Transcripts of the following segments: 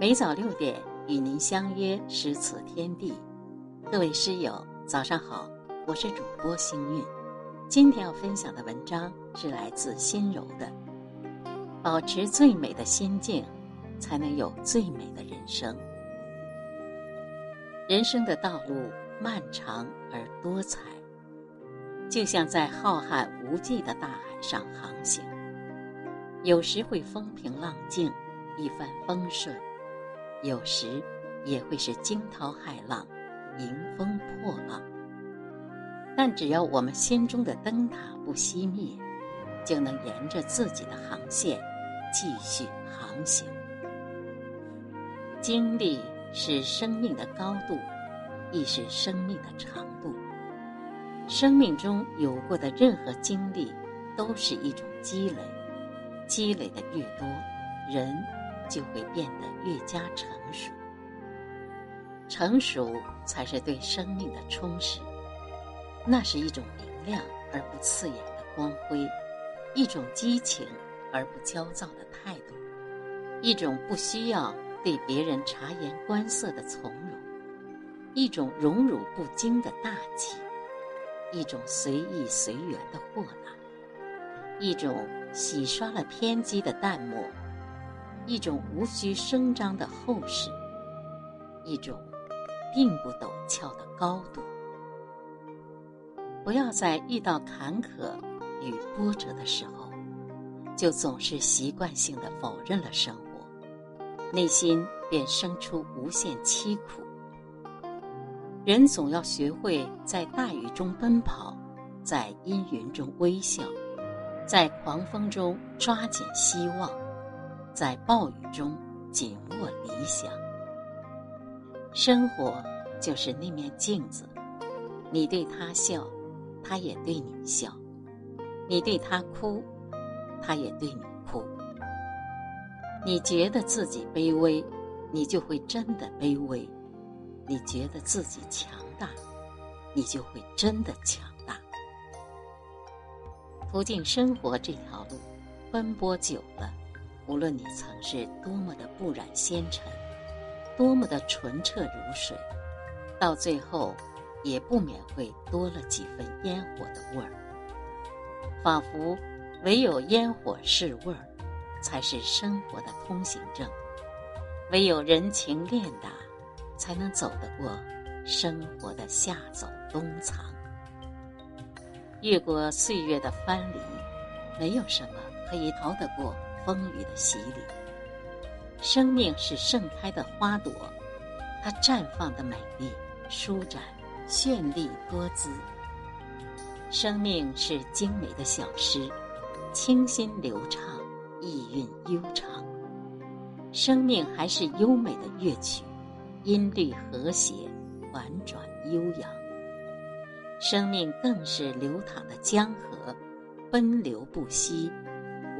每早六点与您相约诗词天地，各位诗友早上好，我是主播星韵。今天要分享的文章是来自心柔的。保持最美的心境，才能有最美的人生。人生的道路漫长而多彩，就像在浩瀚无际的大海上航行，有时会风平浪静，一帆风顺。有时也会是惊涛骇浪，迎风破浪。但只要我们心中的灯塔不熄灭，就能沿着自己的航线继续航行。经历是生命的高度，亦是生命的长度。生命中有过的任何经历，都是一种积累，积累的越多，人。就会变得越加成熟，成熟才是对生命的充实。那是一种明亮而不刺眼的光辉，一种激情而不焦躁的态度，一种不需要对别人察言观色的从容，一种荣辱不惊的大气，一种随意随缘的豁达，一种洗刷了偏激的淡漠。一种无需声张的厚实，一种并不陡峭的高度。不要在遇到坎坷与波折的时候，就总是习惯性的否认了生活，内心便生出无限凄苦。人总要学会在大雨中奔跑，在阴云中微笑，在狂风中抓紧希望。在暴雨中紧握理想。生活就是那面镜子，你对他笑，他也对你笑；你对他哭，他也对你哭。你觉得自己卑微，你就会真的卑微；你觉得自己强大，你就会真的强大。途径生活这条路，奔波久了。无论你曾是多么的不染纤尘，多么的纯澈如水，到最后，也不免会多了几分烟火的味儿。仿佛唯有烟火是味儿，才是生活的通行证；唯有人情练达，才能走得过生活的夏走冬藏。越过岁月的藩篱，没有什么可以逃得过。风雨的洗礼，生命是盛开的花朵，它绽放的美丽、舒展、绚丽多姿；生命是精美的小诗，清新流畅、意蕴悠长；生命还是优美的乐曲，音律和谐、婉转悠扬；生命更是流淌的江河，奔流不息。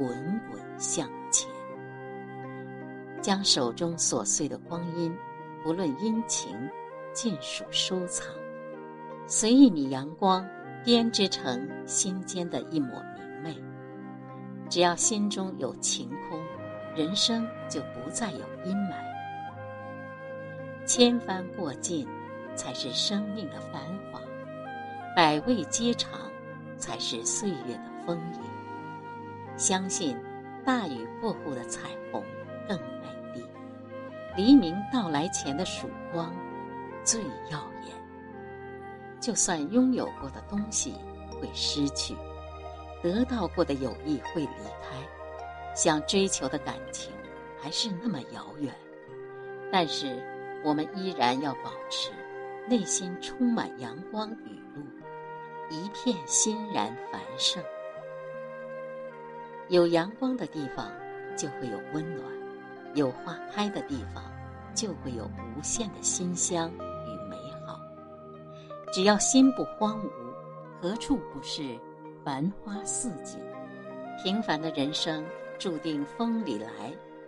滚滚向前，将手中琐碎的光阴，不论阴晴，尽数收藏，随一缕阳光，编织成心间的一抹明媚。只要心中有晴空，人生就不再有阴霾。千帆过尽，才是生命的繁华；百味皆尝，才是岁月的丰盈。相信，大雨过后的彩虹更美丽。黎明到来前的曙光最耀眼。就算拥有过的东西会失去，得到过的友谊会离开，想追求的感情还是那么遥远，但是我们依然要保持内心充满阳光雨露，一片欣然繁盛。有阳光的地方，就会有温暖；有花开的地方，就会有无限的馨香与美好。只要心不荒芜，何处不是繁花似锦？平凡的人生，注定风里来，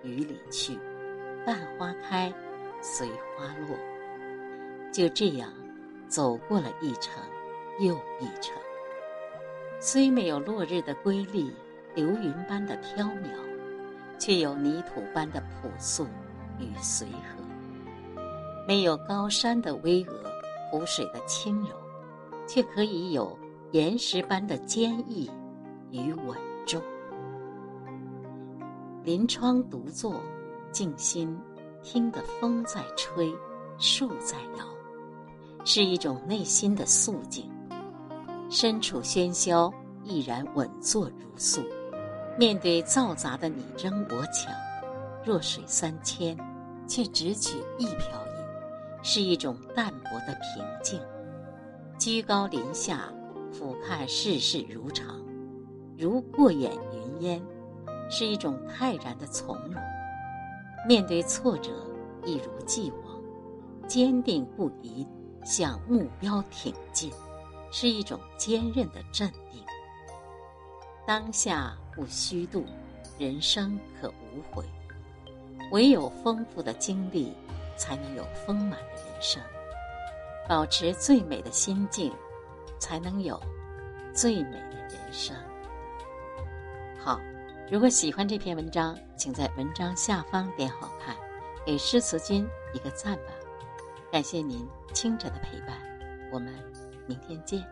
雨里去，伴花开，随花落。就这样，走过了一程又一程，虽没有落日的瑰丽。流云般的飘渺，却有泥土般的朴素；与随和。没有高山的巍峨，湖水的轻柔，却可以有岩石般的坚毅与稳重。临窗独坐，静心，听得风在吹，树在摇，是一种内心的肃静。身处喧嚣，毅然稳坐如素；面对嘈杂的你争我抢，弱水三千，却只取一瓢饮。是一种淡泊的平静，居高临下，俯瞰世事如常，如过眼云烟，是一种泰然的从容。面对挫折，一如既往，坚定不移向目标挺进，是一种坚韧的镇定。当下不虚度，人生可无悔。唯有丰富的经历。才能有丰满的人生，保持最美的心境，才能有最美的人生。好，如果喜欢这篇文章，请在文章下方点好看，给诗词君一个赞吧。感谢您清晨的陪伴，我们明天见。